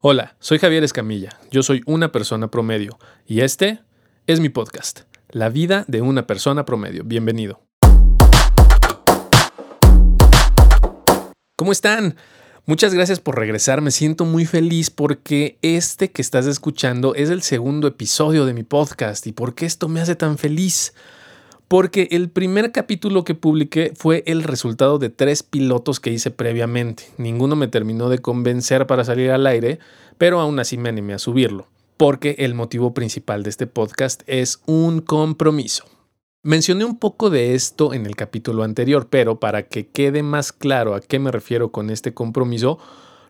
Hola, soy Javier Escamilla, yo soy una persona promedio y este es mi podcast, La vida de una persona promedio. Bienvenido. ¿Cómo están? Muchas gracias por regresar, me siento muy feliz porque este que estás escuchando es el segundo episodio de mi podcast y por qué esto me hace tan feliz porque el primer capítulo que publiqué fue el resultado de tres pilotos que hice previamente. Ninguno me terminó de convencer para salir al aire, pero aún así me animé a subirlo, porque el motivo principal de este podcast es un compromiso. Mencioné un poco de esto en el capítulo anterior, pero para que quede más claro a qué me refiero con este compromiso,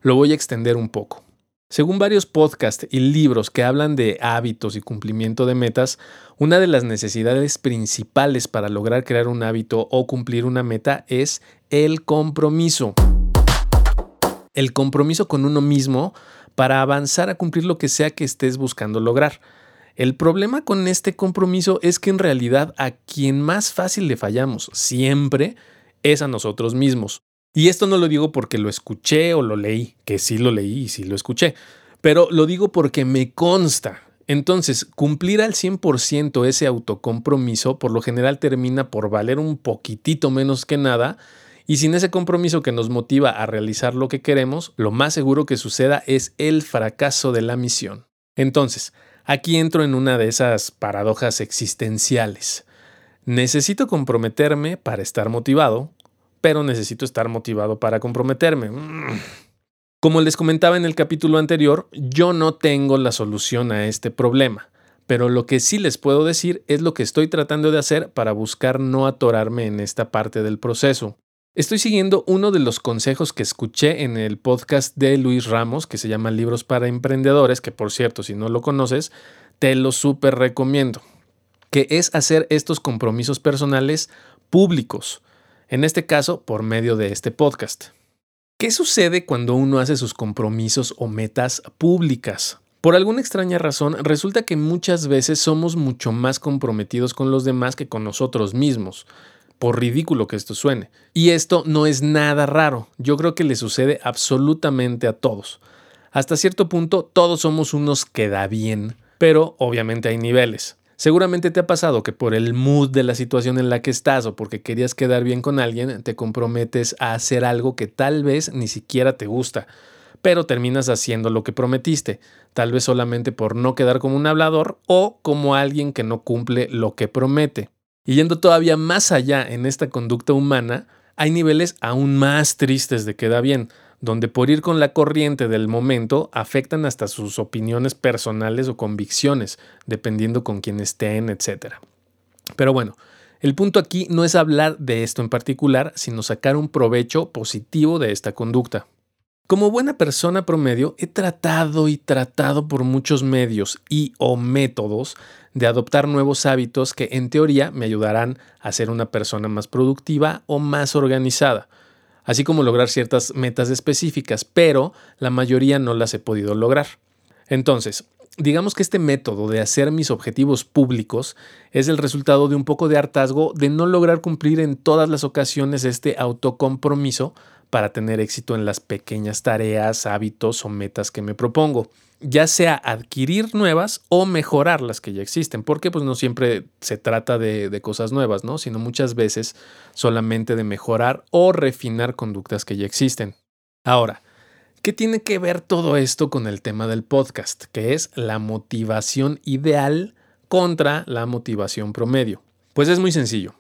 lo voy a extender un poco. Según varios podcasts y libros que hablan de hábitos y cumplimiento de metas, una de las necesidades principales para lograr crear un hábito o cumplir una meta es el compromiso. El compromiso con uno mismo para avanzar a cumplir lo que sea que estés buscando lograr. El problema con este compromiso es que en realidad a quien más fácil le fallamos siempre es a nosotros mismos. Y esto no lo digo porque lo escuché o lo leí, que sí lo leí y sí lo escuché, pero lo digo porque me consta. Entonces, cumplir al 100% ese autocompromiso por lo general termina por valer un poquitito menos que nada y sin ese compromiso que nos motiva a realizar lo que queremos, lo más seguro que suceda es el fracaso de la misión. Entonces, aquí entro en una de esas paradojas existenciales. Necesito comprometerme para estar motivado, pero necesito estar motivado para comprometerme. Mm. Como les comentaba en el capítulo anterior, yo no tengo la solución a este problema, pero lo que sí les puedo decir es lo que estoy tratando de hacer para buscar no atorarme en esta parte del proceso. Estoy siguiendo uno de los consejos que escuché en el podcast de Luis Ramos, que se llama Libros para Emprendedores, que por cierto, si no lo conoces, te lo súper recomiendo, que es hacer estos compromisos personales públicos en este caso por medio de este podcast. ¿Qué sucede cuando uno hace sus compromisos o metas públicas? Por alguna extraña razón, resulta que muchas veces somos mucho más comprometidos con los demás que con nosotros mismos, por ridículo que esto suene. Y esto no es nada raro, yo creo que le sucede absolutamente a todos. Hasta cierto punto todos somos unos que da bien, pero obviamente hay niveles. Seguramente te ha pasado que por el mood de la situación en la que estás o porque querías quedar bien con alguien, te comprometes a hacer algo que tal vez ni siquiera te gusta, pero terminas haciendo lo que prometiste, tal vez solamente por no quedar como un hablador o como alguien que no cumple lo que promete. Y yendo todavía más allá en esta conducta humana, hay niveles aún más tristes de queda bien donde por ir con la corriente del momento afectan hasta sus opiniones personales o convicciones, dependiendo con quién estén, etc. Pero bueno, el punto aquí no es hablar de esto en particular, sino sacar un provecho positivo de esta conducta. Como buena persona promedio, he tratado y tratado por muchos medios y o métodos de adoptar nuevos hábitos que en teoría me ayudarán a ser una persona más productiva o más organizada así como lograr ciertas metas específicas, pero la mayoría no las he podido lograr. Entonces, digamos que este método de hacer mis objetivos públicos es el resultado de un poco de hartazgo de no lograr cumplir en todas las ocasiones este autocompromiso para tener éxito en las pequeñas tareas, hábitos o metas que me propongo ya sea adquirir nuevas o mejorar las que ya existen, porque pues no siempre se trata de, de, cosas nuevas, ¿no? Sino muchas veces solamente de mejorar o refinar conductas que ya existen. Ahora, ¿qué tiene que ver todo esto con el tema del podcast? Que es la motivación ideal contra la motivación promedio. Pues es muy sencillo.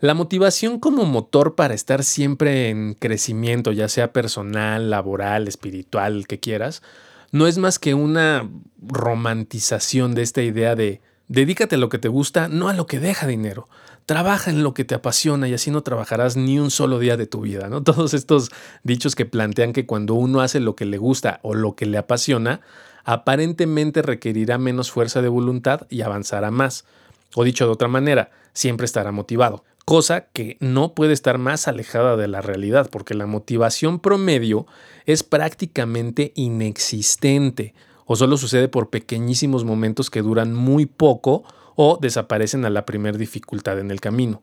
La motivación como motor para estar siempre en crecimiento, ya sea personal, laboral, espiritual, que quieras, no es más que una romantización de esta idea de dedícate a lo que te gusta, no a lo que deja dinero. Trabaja en lo que te apasiona y así no trabajarás ni un solo día de tu vida, ¿no? Todos estos dichos que plantean que cuando uno hace lo que le gusta o lo que le apasiona, aparentemente requerirá menos fuerza de voluntad y avanzará más. O dicho de otra manera, siempre estará motivado cosa que no puede estar más alejada de la realidad, porque la motivación promedio es prácticamente inexistente o solo sucede por pequeñísimos momentos que duran muy poco o desaparecen a la primera dificultad en el camino.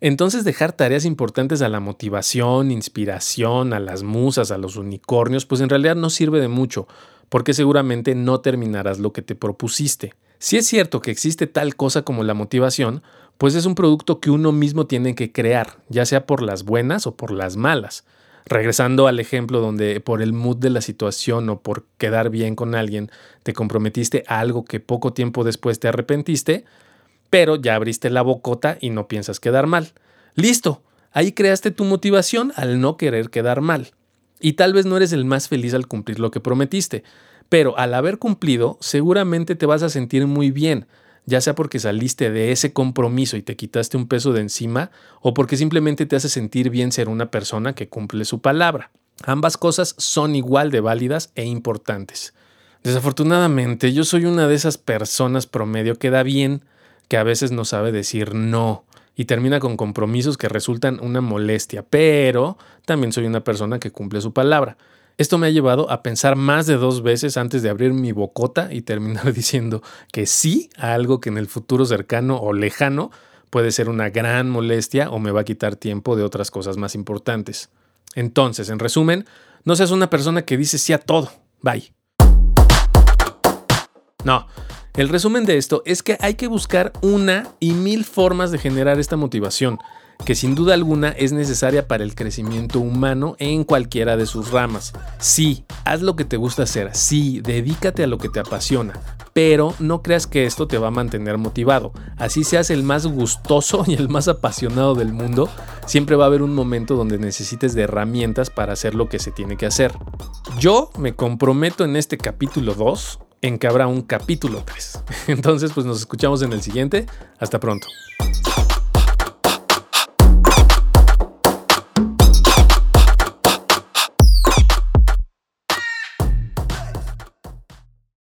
Entonces dejar tareas importantes a la motivación, inspiración, a las musas, a los unicornios, pues en realidad no sirve de mucho, porque seguramente no terminarás lo que te propusiste. Si es cierto que existe tal cosa como la motivación, pues es un producto que uno mismo tiene que crear, ya sea por las buenas o por las malas. Regresando al ejemplo donde por el mood de la situación o por quedar bien con alguien te comprometiste a algo que poco tiempo después te arrepentiste, pero ya abriste la bocota y no piensas quedar mal. Listo, ahí creaste tu motivación al no querer quedar mal. Y tal vez no eres el más feliz al cumplir lo que prometiste, pero al haber cumplido seguramente te vas a sentir muy bien, ya sea porque saliste de ese compromiso y te quitaste un peso de encima, o porque simplemente te hace sentir bien ser una persona que cumple su palabra. Ambas cosas son igual de válidas e importantes. Desafortunadamente, yo soy una de esas personas promedio que da bien, que a veces no sabe decir no y termina con compromisos que resultan una molestia, pero también soy una persona que cumple su palabra. Esto me ha llevado a pensar más de dos veces antes de abrir mi bocota y terminar diciendo que sí a algo que en el futuro cercano o lejano puede ser una gran molestia o me va a quitar tiempo de otras cosas más importantes. Entonces, en resumen, no seas una persona que dice sí a todo. Bye. No, el resumen de esto es que hay que buscar una y mil formas de generar esta motivación, que sin duda alguna es necesaria para el crecimiento humano en cualquiera de sus ramas. Sí, haz lo que te gusta hacer, sí, dedícate a lo que te apasiona, pero no creas que esto te va a mantener motivado. Así seas el más gustoso y el más apasionado del mundo, siempre va a haber un momento donde necesites de herramientas para hacer lo que se tiene que hacer. Yo me comprometo en este capítulo 2 en que habrá un capítulo 3. Entonces, pues nos escuchamos en el siguiente. Hasta pronto.